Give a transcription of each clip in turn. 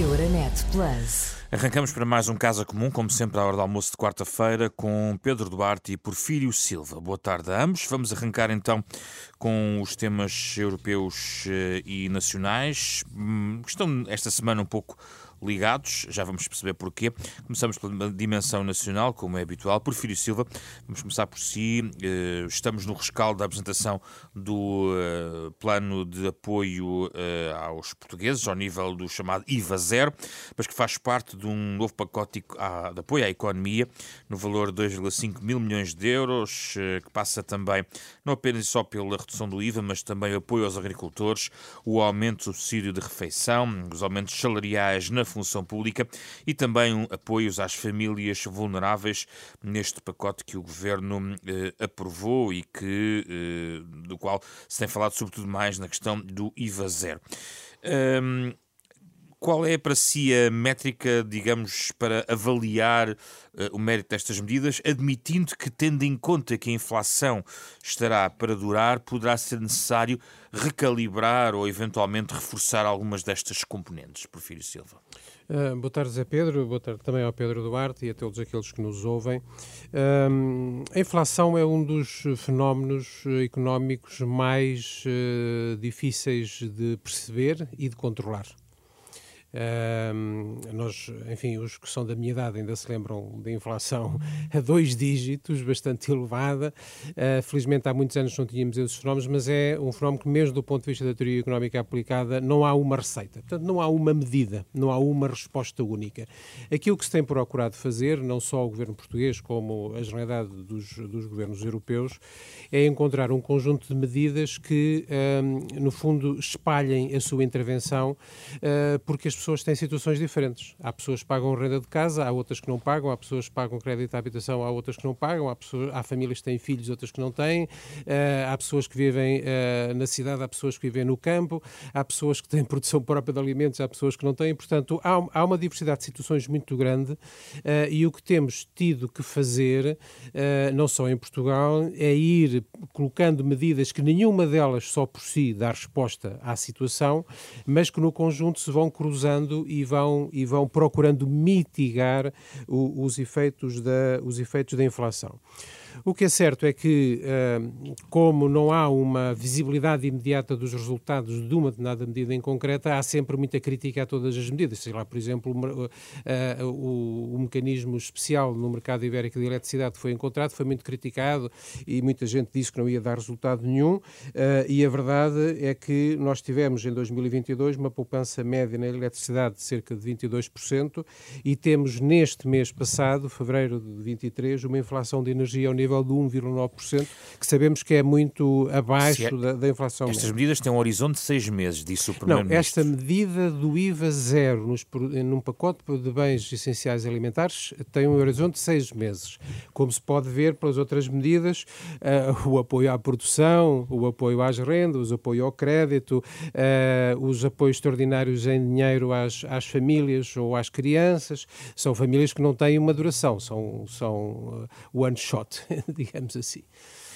Euronet Plus. Arrancamos para mais um Casa Comum, como sempre à hora do almoço de quarta-feira, com Pedro Duarte e Porfírio Silva. Boa tarde a ambos. Vamos arrancar então com os temas europeus eh, e nacionais. Hum, estão esta semana um pouco ligados, já vamos perceber porquê. Começamos pela dimensão nacional, como é habitual. Porfírio Silva, vamos começar por si. Eh, estamos no rescaldo da apresentação do eh, plano de apoio eh, aos portugueses, ao nível do chamado IVA zero, mas que faz parte de um novo pacote de apoio à economia, no valor de 2,5 mil milhões de euros, que passa também não apenas só pela redução do IVA, mas também apoio aos agricultores, o aumento do subsídio de refeição, os aumentos salariais na função pública e também apoios às famílias vulneráveis neste pacote que o Governo eh, aprovou e que, eh, do qual se tem falado sobretudo mais na questão do IVA zero. Um, qual é para si a métrica, digamos, para avaliar uh, o mérito destas medidas, admitindo que, tendo em conta que a inflação estará para durar, poderá ser necessário recalibrar ou eventualmente reforçar algumas destas componentes? Porfírio Silva. Uh, boa tarde, Zé Pedro. Boa tarde também ao Pedro Duarte e a todos aqueles que nos ouvem. Uh, a inflação é um dos fenómenos económicos mais uh, difíceis de perceber e de controlar. Uh, nós, enfim, os que são da minha idade ainda se lembram da inflação a dois dígitos, bastante elevada. Uh, felizmente há muitos anos não tínhamos esses fenómenos, mas é um fenómeno que, mesmo do ponto de vista da teoria económica aplicada, não há uma receita. Portanto, não há uma medida, não há uma resposta única. Aquilo que se tem procurado fazer, não só o governo português, como a generalidade dos, dos governos europeus, é encontrar um conjunto de medidas que, uh, no fundo, espalhem a sua intervenção, uh, porque as pessoas têm situações diferentes. Há pessoas que pagam renda de casa, há outras que não pagam, há pessoas que pagam crédito à habitação, há outras que não pagam, há, pessoas, há famílias que têm filhos, outras que não têm, uh, há pessoas que vivem uh, na cidade, há pessoas que vivem no campo, há pessoas que têm produção própria de alimentos, há pessoas que não têm. Portanto, há, há uma diversidade de situações muito grande. Uh, e o que temos tido que fazer, não só em Portugal, é ir colocando medidas que nenhuma delas só por si dá resposta à situação, mas que no conjunto se vão cruzar usando e vão, e vão procurando mitigar o, os, efeitos da, os efeitos da inflação. O que é certo é que, uh, como não há uma visibilidade imediata dos resultados de uma determinada medida em concreta, há sempre muita crítica a todas as medidas. Sei lá, por exemplo, o, o, mecanismo especial no mercado ibérico de eletricidade que foi encontrado foi muito criticado e muita gente disse que não ia dar resultado nenhum. e a verdade é que nós tivemos em 2022 uma poupança média na eletricidade de cerca de 22% e temos neste mês passado, fevereiro de 23, uma inflação de energia ao nível de 1,9%, que sabemos que é muito abaixo é, da, da, inflação. Estas medidas têm um horizonte de seis meses, disse o Primeiro-Ministro. Não, esta medida do IVA zero nos, num pacote de bens essenciais alimentares tem um horizonte de seis meses. Como se pode ver pelas outras medidas, uh, o apoio à produção, o apoio às rendas, o apoio ao crédito, uh, os apoios extraordinários em dinheiro às, às famílias ou às crianças, são famílias que não têm uma duração, são, são uh, one shot, digamos assim.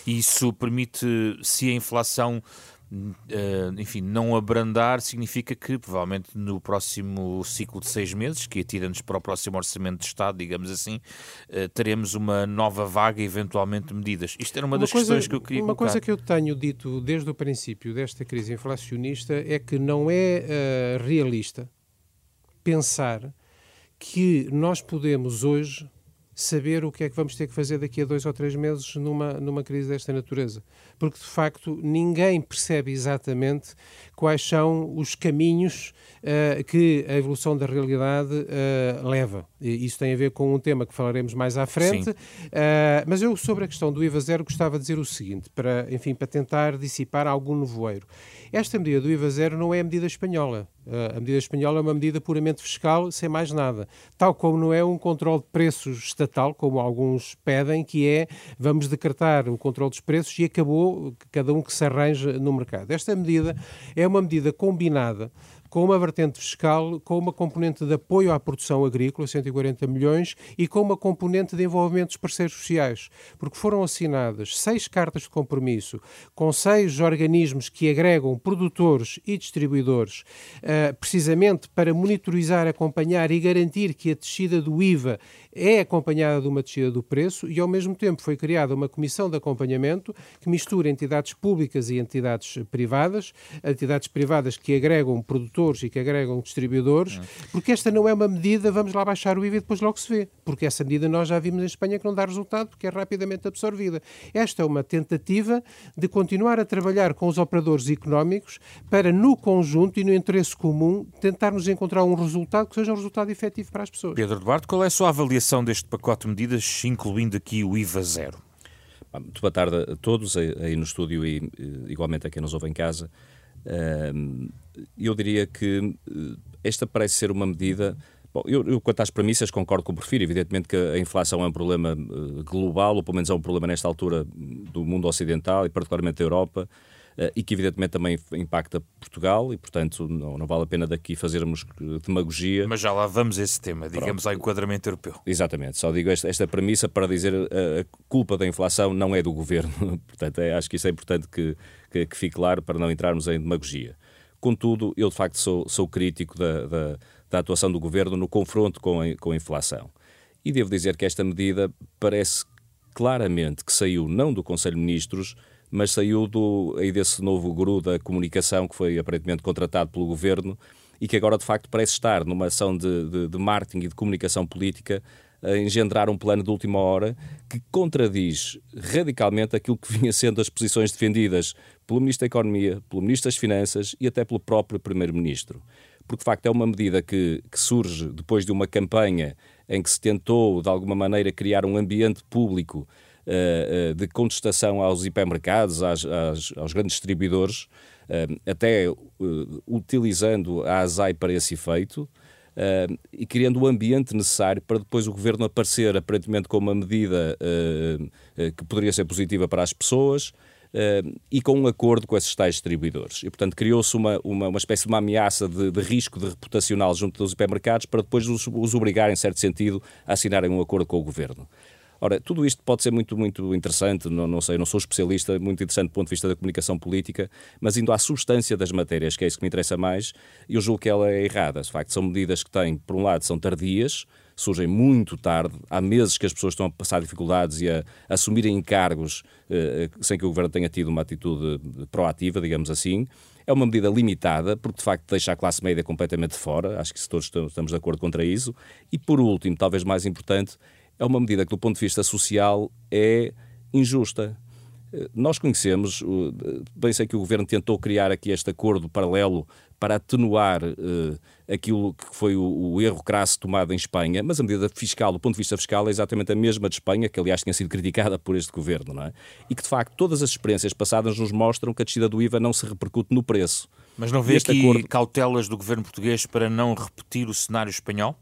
Isso permite, se a inflação Uh, enfim, não abrandar significa que provavelmente no próximo ciclo de seis meses, que atira-nos para o próximo orçamento de Estado, digamos assim, uh, teremos uma nova vaga, eventualmente de medidas. Isto era uma, uma das coisa, questões que eu queria Uma colocar. coisa que eu tenho dito desde o princípio desta crise inflacionista é que não é uh, realista pensar que nós podemos hoje saber o que é que vamos ter que fazer daqui a dois ou três meses numa, numa crise desta natureza. Porque, de facto, ninguém percebe exatamente quais são os caminhos uh, que a evolução da realidade uh, leva. E isso tem a ver com um tema que falaremos mais à frente. Uh, mas eu, sobre a questão do IVA zero, gostava de dizer o seguinte, para, enfim, para tentar dissipar algum nevoeiro. Esta medida do IVA zero não é a medida espanhola. A medida espanhola é uma medida puramente fiscal, sem mais nada. Tal como não é um controle de preços estatal, como alguns pedem, que é vamos decretar o controle dos preços e acabou cada um que se arranja no mercado. Esta medida é uma medida combinada com uma vertente fiscal, com uma componente de apoio à produção agrícola, 140 milhões, e com uma componente de envolvimento dos parceiros sociais, porque foram assinadas seis cartas de compromisso com seis organismos que agregam produtores e distribuidores, uh, precisamente para monitorizar, acompanhar e garantir que a descida do IVA é acompanhada de uma descida do preço e, ao mesmo tempo, foi criada uma comissão de acompanhamento que mistura entidades públicas e entidades privadas, entidades privadas que agregam produtores e que agregam distribuidores, porque esta não é uma medida, vamos lá baixar o IVA e depois logo se vê, porque essa medida nós já vimos em Espanha que não dá resultado porque é rapidamente absorvida. Esta é uma tentativa de continuar a trabalhar com os operadores económicos para, no conjunto e no interesse comum, tentarmos encontrar um resultado que seja um resultado efetivo para as pessoas. Pedro Duarte, qual é a sua avaliação avaliação deste pacote de medidas, incluindo aqui o IVA zero? Muito boa tarde a todos aí no estúdio e igualmente a quem nos ouve em casa. Eu diria que eh, esta parece ser uma medida. Bom, eu, eu, quanto às premissas, concordo com o Porfírio. Evidentemente que a inflação é um problema eh, global, ou pelo menos é um problema nesta altura do mundo ocidental e particularmente da Europa. Eh, e que evidentemente também impacta Portugal e, portanto, não, não vale a pena daqui fazermos demagogia. Mas já lá vamos a esse tema, digamos, Pronto. ao enquadramento europeu. Exatamente, só digo esta, esta premissa para dizer a, a culpa da inflação não é do governo, portanto, é, acho que isso é importante que, que, que, fique claro para não entrarmos em demagogia. Contudo, eu de facto sou, sou crítico da, da, da atuação do governo no confronto com a, com a inflação. E devo dizer que esta medida parece claramente que saiu não do Conselho de Ministros, mas saiu do, aí desse novo guru da comunicação que foi aparentemente contratado pelo governo e que agora de facto parece estar numa ação de, de, de marketing e de comunicação política a engendrar um plano de última hora que contradiz radicalmente aquilo que vinha sendo as posições defendidas pelo Ministro da Economia, pelo Ministro das Finanças e até pelo próprio Primeiro-Ministro. Porque, de facto, é uma medida que, que surge depois de uma campanha em que se tentou, de alguma maneira, criar um ambiente público uh, de contestação aos hipermercados, às, às, aos grandes distribuidores, uh, até utilizando a ASAI para esse efeito. Uh, e criando o ambiente necessário para depois o governo aparecer aparentemente com uma medida uh, uh, que poderia ser positiva para as pessoas e com um acordo com esses tais distribuidores. E, portanto, criou-se uma, uma, uma, espécie de uma ameaça de, de, risco de reputacional junto dos hipermercados para depois os, os obrigar, em certo sentido, a assinarem um acordo com o governo. Ora, tudo isto pode ser muito, muito interessante, não, não sei, não sou especialista, muito interessante do ponto de vista da comunicação política, mas indo à substância das matérias, que é isso que me interessa mais, eu julgo que ela é errada. De facto, são medidas que têm, por um lado, são tardias, surgem muito tarde, há meses que as pessoas estão a passar dificuldades e a, a assumirem encargos eh, sem que o governo tenha tido uma atitude proativa, digamos assim. É uma medida limitada, porque de facto deixa a classe média completamente fora, acho que todos estamos de acordo contra isso. E por último, talvez mais importante, é uma medida que, do ponto de vista social, é injusta. Nós conhecemos, bem sei que o Governo tentou criar aqui este acordo paralelo para atenuar uh, aquilo que foi o, o, erro crasso tomado em Espanha, mas a medida fiscal, do ponto de vista fiscal, é exatamente a mesma de Espanha, que aliás tinha sido criticada por este Governo, não é? E que, de facto, todas as experiências passadas nos mostram que a descida do IVA não se repercute no preço. Mas não vê este aqui acordo... cautelas do Governo português para não repetir o cenário espanhol?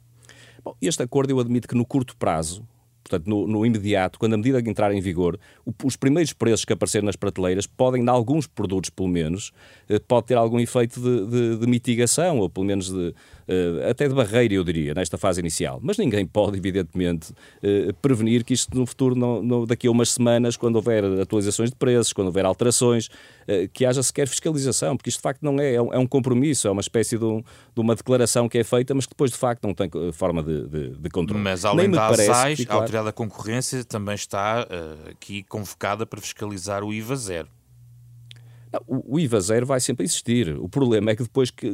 Bom, este acordo eu admito que no curto prazo, portanto, no, no, imediato, quando a medida entrar em vigor, os primeiros preços que aparecerem nas prateleiras podem, em alguns produtos pelo menos, eh, pode ter algum efeito de, de, de mitigação, ou pelo menos de, até de barreira, eu diria, nesta fase inicial. Mas ninguém pode, evidentemente, uh, prevenir que isto no futuro, não, não, daqui a umas semanas, quando houver atualizações de preços, quando houver alterações, uh, que haja sequer fiscalização, porque isto de facto não é, é um, é um compromisso, é uma espécie de, um, de, uma declaração que é feita, mas que depois de facto não tem forma de, de, de controle. Mas além da ASAIS, a Autoridade da Concorrência também está aqui convocada para fiscalizar o IVA zero. O IVA zero vai sempre existir. O problema é que depois, que,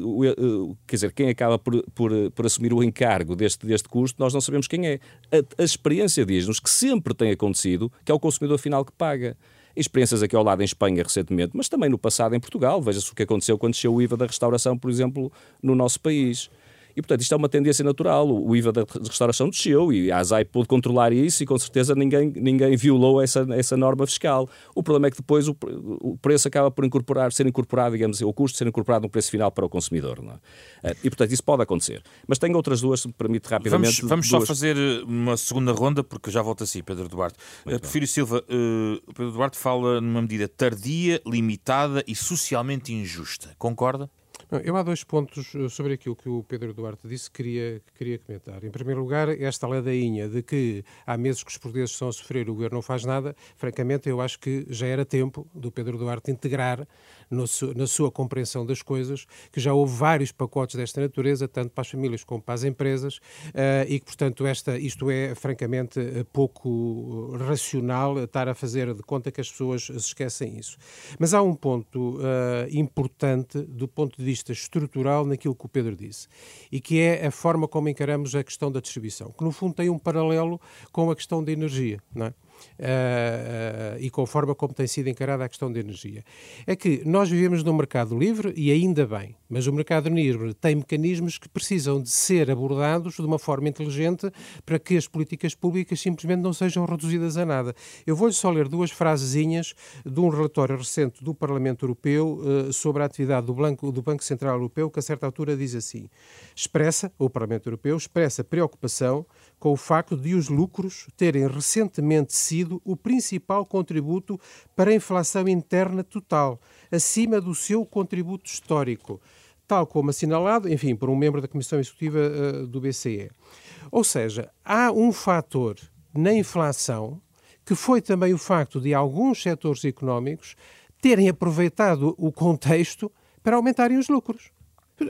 quer dizer, quem acaba por, por, por assumir o encargo deste, deste custo, nós não sabemos quem é. A, a experiência diz-nos que sempre tem acontecido que é o consumidor final que paga experiências aqui ao lado em Espanha recentemente, mas também no passado em Portugal. Veja-se o que aconteceu quando desceu o IVA da restauração, por exemplo, no nosso país. E, portanto, isto é uma tendência natural. O IVA da restauração desceu e a ASAI pôde controlar isso e, com certeza, ninguém, ninguém violou essa, essa norma fiscal. O problema é que depois o, o preço acaba por incorporar, ser incorporado, digamos, o custo ser incorporado no preço final para o consumidor. Não é? Eh, e, portanto, isso pode acontecer. Mas tenho outras duas, se me permite rapidamente. Vamos, vamos só fazer eh, uma segunda ronda, porque já volto assim, Pedro Duarte. Uh, Prefiro Silva, uh, Pedro Duarte fala numa medida tardia, limitada e socialmente injusta. Concorda? Eu há dois pontos eh, sobre aquilo que o Pedro Duarte disse que queria, que queria comentar. Em primeiro lugar, esta ladainha de que há meses que os portugueses estão a sofrer e o governo não faz nada, francamente, eu acho que já era tempo do Pedro Duarte integrar na sua compreensão das coisas que já houve vários pacotes desta natureza, tanto para as famílias como para as empresas, uh, e que, portanto, esta, isto é francamente eh, pouco racional estar a fazer de conta que as pessoas se esquecem isso. Mas há um ponto uh, importante do ponto de vista vista estrutural naquilo que o Pedro disse, e que é a forma como encaramos a questão da distribuição, que no fundo tem um paralelo com a questão da energia, não é? Uh, e com a forma como tem sido encarada a questão da energia. É que nós vivemos num mercado livre e ainda bem, mas o mercado livre tem mecanismos que precisam de ser abordados de uma forma inteligente para que as políticas públicas simplesmente não sejam reduzidas a nada. Eu vou-lhe só ler duas frasezinhas de um relatório recente do Parlamento Europeu uh, sobre a atividade do Banco, do Banco Central Europeu, que a certa altura diz assim: expressa, o Parlamento Europeu expressa preocupação com o facto de os lucros terem recentemente sido o principal contributo para a inflação interna total, acima do seu contributo histórico, tal como assinalado, enfim, por um membro da Comissão Executiva uh, do BCE. Ou seja, há um fator na inflação que foi também o facto de alguns setores económicos terem aproveitado o contexto para aumentarem os lucros.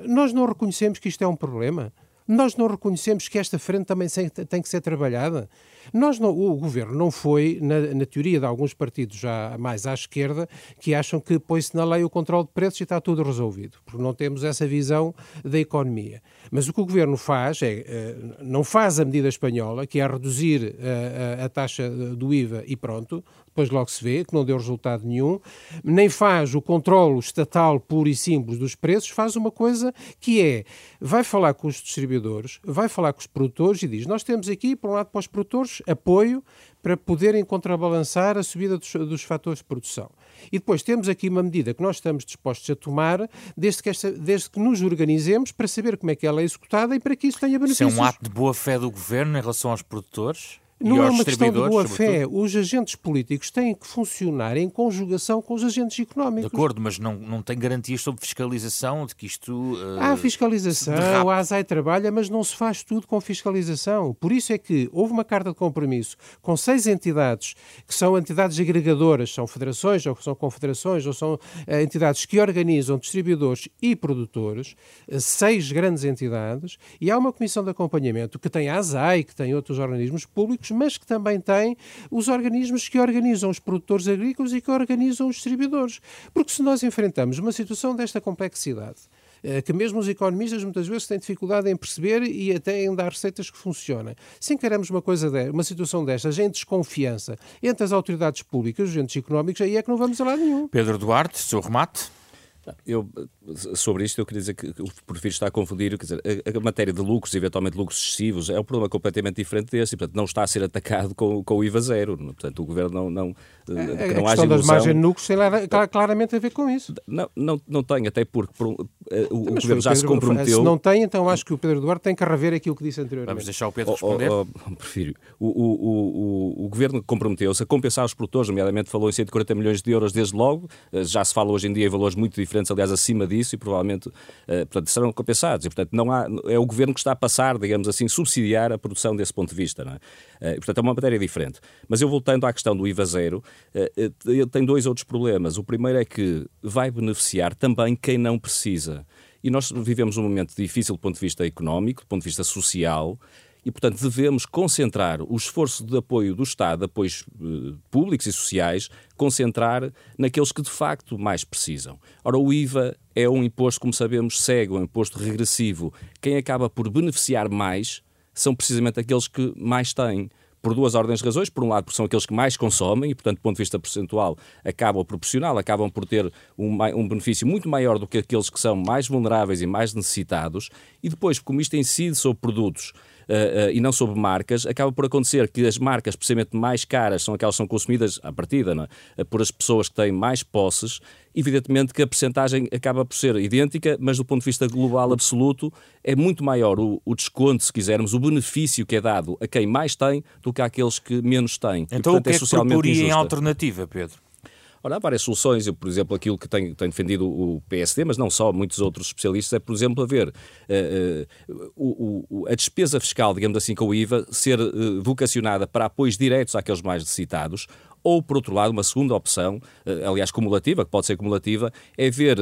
Nós não reconhecemos que isto é um problema. Nós não reconhecemos que esta frente também tem que ser trabalhada. Nós não, o governo não foi, na, na, teoria de alguns partidos já mais à esquerda, que acham que põe-se na lei o controle de preços e está tudo resolvido, porque não temos essa visão da economia. Mas o que o governo faz é, eh, não faz a medida espanhola, que é reduzir a, eh, a, a taxa do IVA e pronto, depois logo se vê que não deu resultado nenhum, nem faz o controle estatal puro e simples dos preços, faz uma coisa que é, vai falar com os distribuidores, vai falar com os produtores e diz, nós temos aqui, por um lado, para os produtores, apoio para poderem contrabalançar a subida dos, dos fatores de produção. E depois temos aqui uma medida que nós estamos dispostos a tomar desde que, esta, desde que nos organizemos para saber como é que ela é executada e para que isso tenha benefícios. Isso é um ato de boa-fé do governo em relação aos produtores? Não é uma questão de boa-fé. Os agentes políticos têm que funcionar em conjugação com os agentes económicos. De acordo, mas não, não tem garantias sobre fiscalização de que isto. Uh, há fiscalização, há ASAI trabalha, mas não se faz tudo com fiscalização. Por isso é que houve uma carta de compromisso com seis entidades, que são entidades agregadoras, são federações, ou são confederações, ou são uh, entidades que organizam distribuidores e produtores, uh, seis grandes entidades, e há uma comissão de acompanhamento que tem a ASAI, que tem outros organismos públicos mas que também tem os organismos que organizam os produtores agrícolas e que organizam os distribuidores. Porque se nós enfrentamos uma situação desta complexidade, eh, que mesmo os economistas muitas vezes têm dificuldade em perceber e até em dar receitas que funcionem. Se encaramos uma coisa de, uma situação destas em desconfiança entre as autoridades públicas, os agentes económicos, aí é que não vamos a lado nenhum. Pedro Duarte, seu remate. Eu, sobre isto, eu queria dizer que o perfil está a confundir, quer dizer, a, a, matéria de lucros, eventualmente lucros excessivos, é um problema completamente diferente desse, e, portanto, não está a ser atacado com, com o IVA zero. Portanto, o Governo não... não que não a questão das margens de lucros tem claramente a ver com isso. Não, não, não tem, até porque por, eh, o, o Governo já Pedro, se comprometeu... Se não tem, então acho que o Pedro Duarte tem que rever aquilo que disse anteriormente. Vamos deixar o Pedro responder. Oh, oh, oh, prefiro. O, o, o, o Governo comprometeu-se a compensar os produtores, nomeadamente falou em 140 milhões de euros desde logo, eh, já se fala hoje em dia em valores muito diferentes, aliás, acima disso, e provavelmente uh, portanto, serão compensados. E, portanto, não há, é o Governo que está a passar, digamos assim, subsidiar a produção desse ponto de vista. Não é? Uh, portanto, é uma matéria diferente. Mas eu voltando à questão do IVA zero, uh, tem dois outros problemas. O primeiro é que vai beneficiar também quem não precisa. E nós vivemos um momento difícil do ponto de vista económico, do ponto de vista social, e, portanto, devemos concentrar o esforço de apoio do Estado, apoios eh, públicos e sociais, concentrar naqueles que de facto mais precisam. Ora, o IVA é um imposto, como sabemos, cego, um imposto regressivo. Quem acaba por beneficiar mais são precisamente aqueles que mais têm por duas ordens de razões. Por um lado, porque são aqueles que mais consomem e, portanto, do ponto de vista percentual, acabam proporcional, acabam por ter um, um, benefício muito maior do que aqueles que são mais vulneráveis e mais necessitados. E depois, como isto incide sobre produtos uh, e não sobre marcas, acaba por acontecer que as marcas, precisamente mais caras, são aquelas que são consumidas à partida é? por as pessoas que têm mais posses. Evidentemente que a percentagem acaba por ser idêntica, mas do ponto de vista global absoluto é muito maior o, o desconto, se quisermos, o benefício que é dado a quem mais tem do que àqueles que menos têm. Então e, portanto, o que é, é que proporia em alternativa, Pedro? Há várias soluções. Eu, por exemplo, aquilo que tem, tem defendido o PSD, mas não só, muitos outros especialistas, é, por exemplo, haver uh, uh, o, o, a despesa fiscal, digamos assim, com o IVA, ser uh, vocacionada para apoios diretos àqueles mais necessitados, ou, por outro lado, uma segunda opção, aliás, cumulativa, que pode ser cumulativa, é ver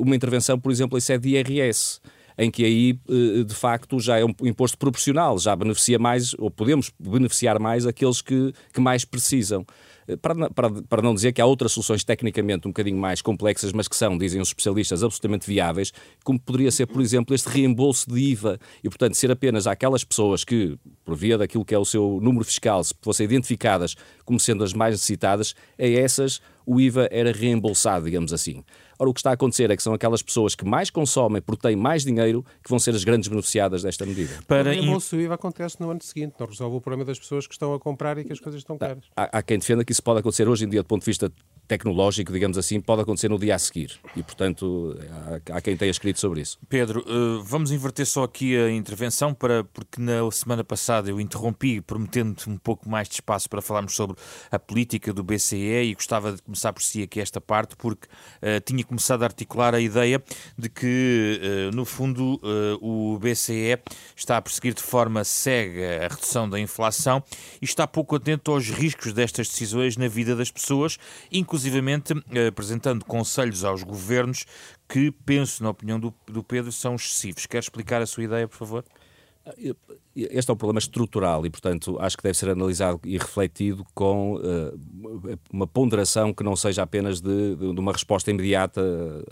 uma intervenção, por exemplo, em sede de IRS em que aí, de facto, já é um imposto proporcional, já beneficia mais, ou podemos beneficiar mais aqueles que, que mais precisam. Eh, para, para, para não dizer que há outras soluções tecnicamente um bocadinho mais complexas, mas que são, dizem os especialistas, absolutamente viáveis, como poderia ser, por exemplo, este reembolso de IVA e, portanto, ser apenas aquelas pessoas que, por via daquilo que é o seu número fiscal, se fossem identificadas como sendo as mais necessitadas, a essas o IVA era reembolsado, digamos assim. Ora, o que está a acontecer é que são aquelas pessoas que mais consomem porque têm mais dinheiro que vão ser as grandes beneficiadas desta medida. Para... O reembolso IVA acontece no ano seguinte, não resolve o problema das pessoas que estão a comprar e que as coisas estão caras. Há, há quem defenda que isso pode acontecer hoje em dia do ponto de vista tecnológico, digamos assim, pode acontecer no dia a seguir. E, portanto, há, há quem tenha escrito sobre isso. Pedro, uh, vamos inverter só aqui a intervenção, para, porque na semana passada eu interrompi, prometendo um pouco mais de espaço para falarmos sobre a política do BCE e gostava de começar por si aqui esta parte, porque uh, tinha começado a articular a ideia de que, uh, no fundo, o BCE está a perseguir de forma cega a redução da inflação e está pouco atento aos riscos destas decisões na vida das pessoas, inclusive inclusivamente eh, apresentando conselhos aos governos que, penso, na opinião do, do Pedro, são excessivos. Quer explicar a sua ideia, por favor? Este é um problema estrutural e, portanto, acho que deve ser analisado e refletido com uh, uma ponderação que não seja apenas de, de uma resposta imediata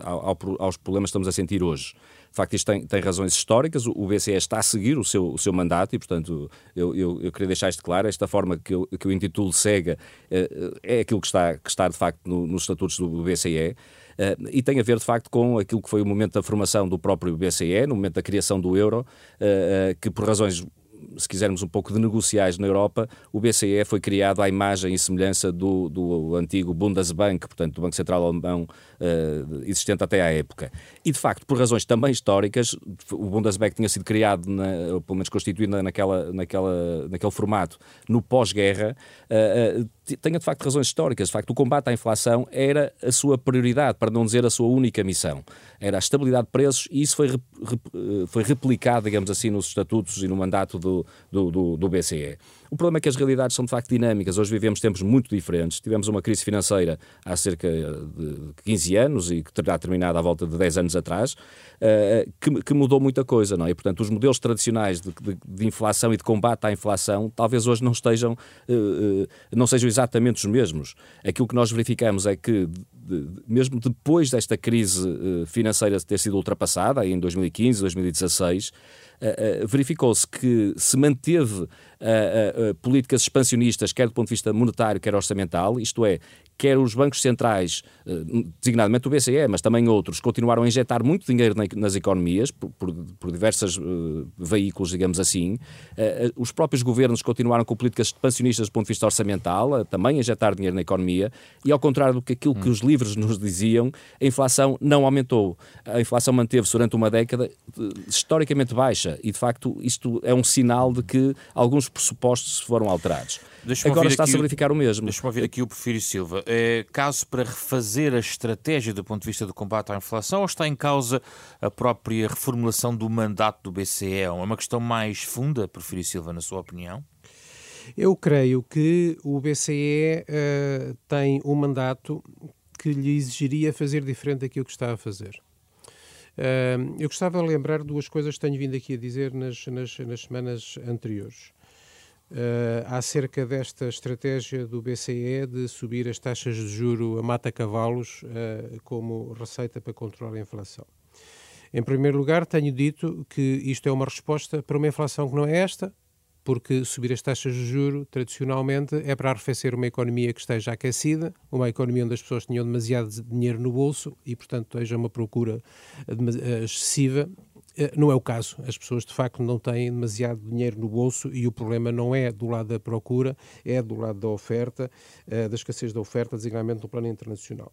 ao, aos problemas que estamos a sentir hoje. De facto, isto tem, tem razões históricas. O BCE está a seguir o seu, o seu mandato e, portanto, eu, eu, eu queria deixar isto claro. Esta forma que eu, que eu intitulo cega uh, é aquilo que está, que está de facto, no, nos estatutos do BCE. Uh, e tem a ver, de facto, com aquilo que foi o momento da formação do próprio BCE, no momento da criação do euro, uh, que por razões se quisermos, um pouco de negociais na Europa, o BCE foi criado à imagem e semelhança do, do antigo Bundesbank, portanto, do Banco Central Alemão uh, existente até à época. E, de facto, por razões também históricas, o Bundesbank tinha sido criado, na, ou pelo menos constituído naquela, naquela, naquele formato, no pós-guerra, uh, uh, tenha de facto razões históricas. De facto, o combate à inflação era a sua prioridade, para não dizer a sua única missão. Era a estabilidade de preços e isso foi, foi replicado, digamos assim, nos estatutos e no mandato do, do, do, do BCE. O problema é que as realidades são de facto dinâmicas. Hoje vivemos tempos muito diferentes. Tivemos uma crise financeira há cerca de 15 anos e que terá terminado à volta de 10 anos atrás, uh, que, mudou muita coisa, não é? E, portanto, os modelos tradicionais de, de, de, inflação e de combate à inflação talvez hoje não estejam, uh, não sejam exatamente os mesmos. Aquilo que nós verificamos é que mesmo depois desta crise financeira ter sido ultrapassada, em 2015, 2016, uh, verificou-se que se manteve políticas expansionistas, quer do ponto de vista monetário, quer orçamental, isto é, quer os bancos centrais, designadamente o BCE, mas também outros, continuaram a injetar muito dinheiro nas economias, por, por, por diversos uh, veículos, digamos assim. Uh, os próprios governos continuaram com políticas expansionistas do ponto de vista orçamental, uh, também a injetar dinheiro na economia, e ao contrário do que aquilo hum. que os livros nos diziam, a inflação não aumentou. A inflação manteve-se durante uma década historicamente baixa e, de facto, isto é um sinal de que alguns pressupostos foram alterados. Agora está-se a verificar o mesmo. Deixa-me ouvir aqui o Porfírio Silva. É caso para refazer a estratégia do ponto de vista do combate à inflação ou está em causa a própria reformulação do mandato do BCE? É uma questão mais funda, Porfírio Silva, na sua opinião? Eu creio que o BCE uh, eh, tem um mandato que lhe exigiria fazer diferente daquilo que está a fazer. Uh, eu gostava de lembrar duas coisas que tenho vindo aqui a dizer nas, nas, nas semanas anteriores. Uh, acerca desta estratégia do BCE de subir as taxas de juro a mata-cavalos uh, como receita para controlar a inflação. Em primeiro lugar, tenho dito que isto é uma resposta para uma inflação que não é esta, porque subir as taxas de juro, tradicionalmente, é para arrefecer uma economia que esteja aquecida, uma economia onde as pessoas tinham demasiado dinheiro no bolso e, portanto, haja uma procura eh, excessiva. Eh, não é o caso. As pessoas, de facto, não têm demasiado dinheiro no bolso e o problema não é do lado da procura, é do lado da oferta, eh, da escassez da oferta, designadamente no plano internacional.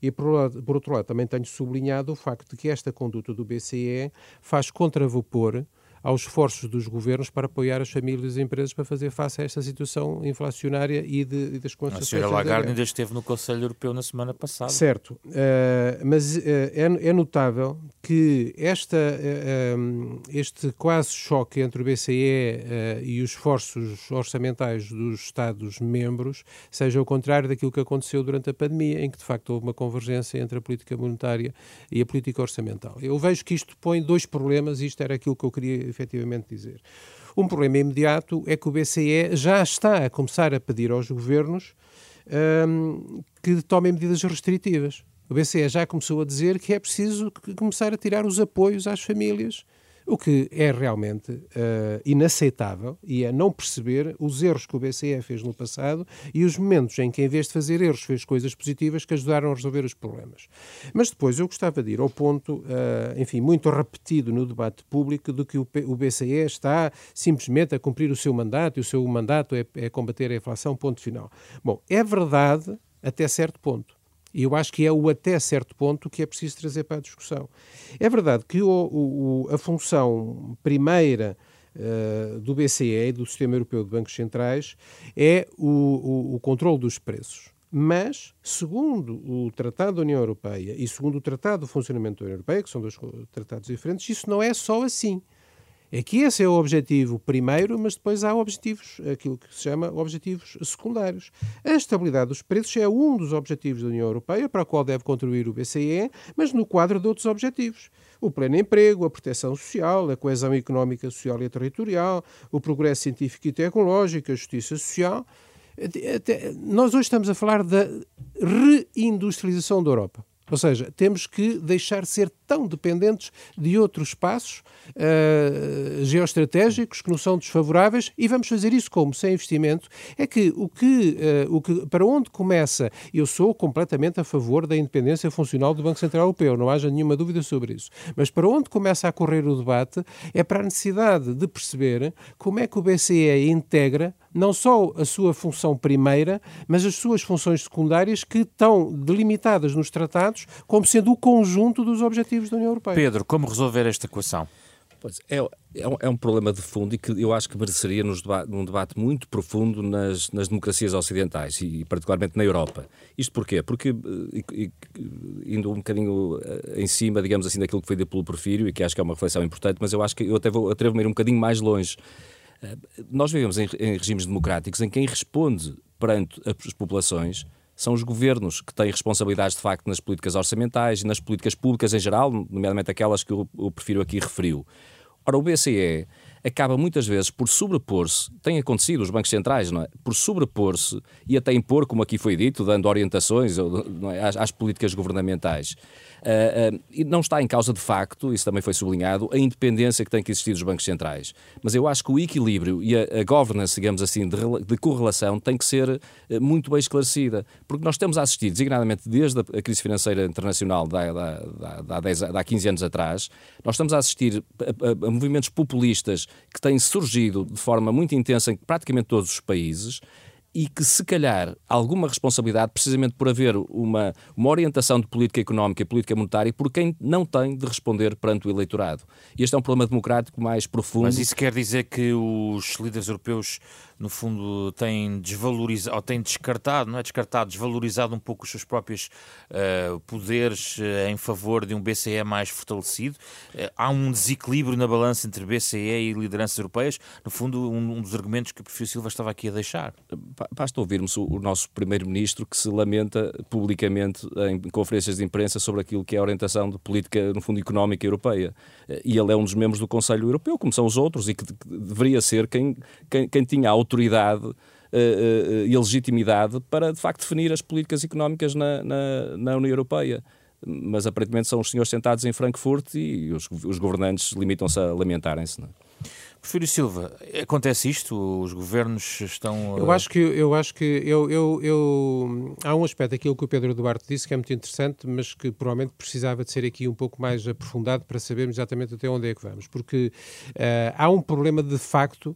E, por, por outro lado, também tenho sublinhado o facto de que esta conduta do BCE faz contravapor aos esforços dos governos para apoiar as famílias e empresas para fazer face a esta situação inflacionária e, de, e das consequências. A senhora Lagarde ainda esteve no Conselho Europeu na semana passada. Certo, uh, mas uh, é, é, notável que esta, uh, este quase choque entre o BCE e os esforços orçamentais dos Estados-membros seja o contrário daquilo que aconteceu durante a pandemia, em que de facto houve uma convergência entre a política monetária e a política orçamental. Eu vejo que isto põe dois problemas, e isto era aquilo que eu queria efetivamente dizer. Um problema imediato é que o BCE já está a começar a pedir aos governos um, que tomem medidas restritivas. O BCE já começou a dizer que é preciso começar a tirar os apoios às famílias o que é realmente uh, inaceitável e é não perceber os erros que o BCE fez no passado e os momentos em que, em vez de fazer erros, fez coisas positivas que ajudaram a resolver os problemas. Mas depois eu gostava de ir ao ponto, uh, enfim, muito repetido no debate público, de que o, o, BCE está simplesmente a cumprir o seu mandato e o seu mandato é, é combater a inflação, ponto final. Bom, é verdade até certo ponto. E eu acho que é o até certo ponto que é preciso trazer para a discussão. É verdade que o, o, a função primeira uh, do BCE do Sistema Europeu de Bancos Centrais é o, o controle dos preços. Mas, segundo o Tratado da União Europeia e segundo o Tratado do Funcionamento da União Europeia, que são dois tratados diferentes, isso não é só assim. É que esse é o objetivo primeiro, mas depois há objetivos, aquilo que se chama objetivos secundários. A estabilidade dos preços é um dos objetivos da União Europeia, para o qual deve contribuir o BCE, mas no quadro de outros objetivos. O pleno emprego, a proteção social, a coesão económica, social e territorial, o progresso científico e tecnológico, a justiça social. Nós hoje estamos a falar da reindustrialização da Europa. Ou seja, temos que deixar de ser tão dependentes de outros espaços uh, geoestratégicos que nos são desfavoráveis e vamos fazer isso como? Sem investimento. É que o que, uh, o que para onde começa, eu sou completamente a favor da independência funcional do Banco Central Europeu, não haja nenhuma dúvida sobre isso. Mas para onde começa a correr o debate é para a necessidade de perceber como é que o BCE integra não só a sua função primeira, mas as suas funções secundárias que estão delimitadas nos tratados como sendo o conjunto dos objetivos da União Europeia. Pedro, como resolver esta equação? Pois, é, é, um, é, um, problema de fundo e que eu acho que mereceria nos debate, num debate muito profundo nas, nas, democracias ocidentais e, particularmente na Europa. Isto porquê? Porque, eh, e, e, indo um bocadinho eh, em cima, digamos assim, daquilo que foi dito pelo Porfírio e que acho que é uma reflexão importante, mas eu acho que eu até vou atrevo-me a ir um bocadinho mais longe. Eh, nós vivemos em, em regimes democráticos em quem responde perante as populações são os governos que têm responsabilidades de facto nas políticas orçamentais e nas políticas públicas em geral, nomeadamente aquelas que eu, prefiro aqui referiu. Ora, o BCE acaba muitas vezes por sobrepor-se, tem acontecido os bancos centrais, não é? por sobrepor-se e até impor, como aqui foi dito, dando orientações é? às, às, políticas governamentais. Uh, uh, e não está em causa de facto, isso também foi sublinhado, a independência que tem que existir dos bancos centrais. Mas eu acho que o equilíbrio e a, a governance, digamos assim, de, de, correlação tem que ser uh, muito bem esclarecida. Porque nós temos a assistir, designadamente desde a, a crise financeira internacional da, da, da, da, há 15 anos atrás, nós estamos a assistir a, a movimentos populistas que têm surgido de forma muito intensa em praticamente todos os países e que, se calhar, alguma responsabilidade, precisamente por haver uma, uma orientação de política económica e política monetária, por quem não tem de responder perante o eleitorado. Este é um problema democrático mais profundo. Mas isso quer dizer que os líderes europeus no fundo, tem desvalorizado, ou tem descartado, não é descartado, desvalorizado um pouco os seus próprios uh, poderes uh, em favor de um BCE mais fortalecido. Uh, há um desequilíbrio na balança entre BCE e lideranças europeias. No fundo, um, um dos argumentos que o Perfil Silva estava aqui a deixar. Basta ouvirmos o, nosso primeiro-ministro que se lamenta publicamente em conferências de imprensa sobre aquilo que é a orientação de política, no fundo, económica europeia. E ele é um dos membros do Conselho Europeu, como são os outros, e que, deveria ser quem, quem, quem tinha autoridade e a legitimidade para, de facto, definir as políticas económicas na, na, na União Europeia mas aparentemente são os senhores sentados em Frankfurt e os, os governantes limitam-se a lamentarem-se. Não é? Prefiro Silva, acontece isto? Os governos estão. Eu acho que, eu acho que eu, eu, eu, há um aspecto aquilo que o Pedro Duarte disse que é muito interessante, mas que provavelmente precisava de ser aqui um pouco mais aprofundado para sabermos exatamente até onde é que vamos. Porque uh, há um problema de facto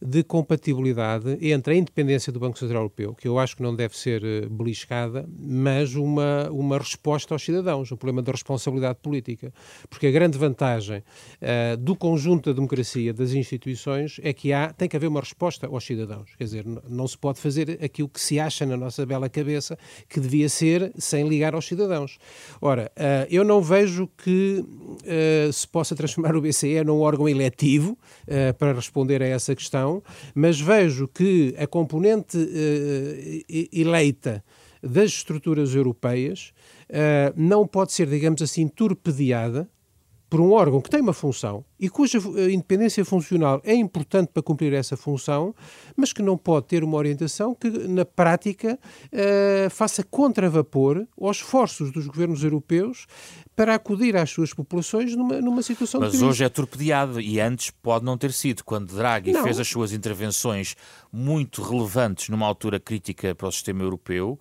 de compatibilidade entre a independência do Banco Central Europeu, que eu acho que não deve ser eh, beliscada, mas uma, uma resposta aos cidadãos, o problema da responsabilidade política. Porque a grande vantagem uh, do conjunto da democracia, das instituições, é que há, tem que haver uma resposta aos cidadãos. Quer dizer, não se pode fazer aquilo que se acha na nossa bela cabeça que devia ser sem ligar aos cidadãos. Ora, uh, eu não vejo que uh, se possa transformar o BCE num órgão eletivo para responder a essa questão, mas vejo que a componente eleita das estruturas europeias uh, não pode ser, digamos assim, torpedeada por um órgão que tem uma função e cuja eh, independência funcional é importante para cumprir essa função, mas que não pode ter uma orientação que, na prática, uh, faça contravapor aos esforços dos governos europeus para acudir às suas populações numa, numa situação Mas de hoje é torpedeado e antes pode não ter sido. Quando Draghi não. fez as suas intervenções muito relevantes numa altura crítica para o sistema europeu,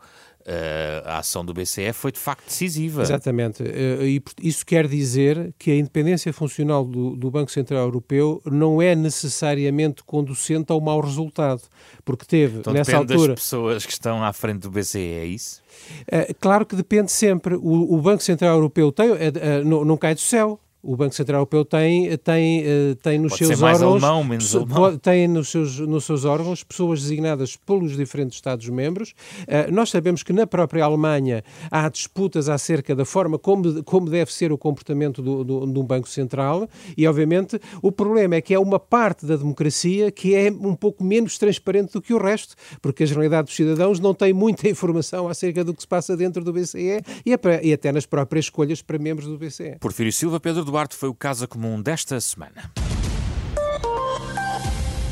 a ação do BCE foi de facto decisiva. Exatamente. Uh, e isso quer dizer que a independência funcional do, do, Banco Central Europeu não é necessariamente conducente ao mau resultado, porque teve então, nessa altura. das pessoas que estão à frente do BCE, é isso? Uh, claro que depende sempre. O, o Banco Central Europeu tem, não, não cai do céu o Banco Central Europeu tem, tem, eh, tem nos pode seus órgãos. Alemão, menos alemão. Tem nos seus, nos seus órgãos pessoas designadas pelos diferentes Estados-membros. Uh, nós sabemos que na própria Alemanha há disputas acerca da forma como, como deve ser o comportamento do, do, de um Banco Central e, obviamente, o problema é que é uma parte da democracia que é um pouco menos transparente do que o resto, porque a generalidade dos cidadãos não tem muita informação acerca do que se passa dentro do BCE e, é e até nas próprias escolhas para membros do BCE. Porfírio Silva, Pedro Duarte foi o Casa Comum desta semana.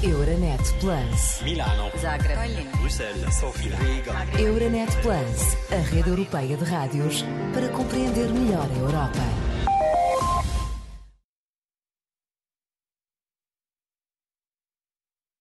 Euronet Plus. Milano. Zagreb. Bruxelas. Sofia. Riga. Euronet Plus, a rede europeia de rádios para compreender melhor a Europa.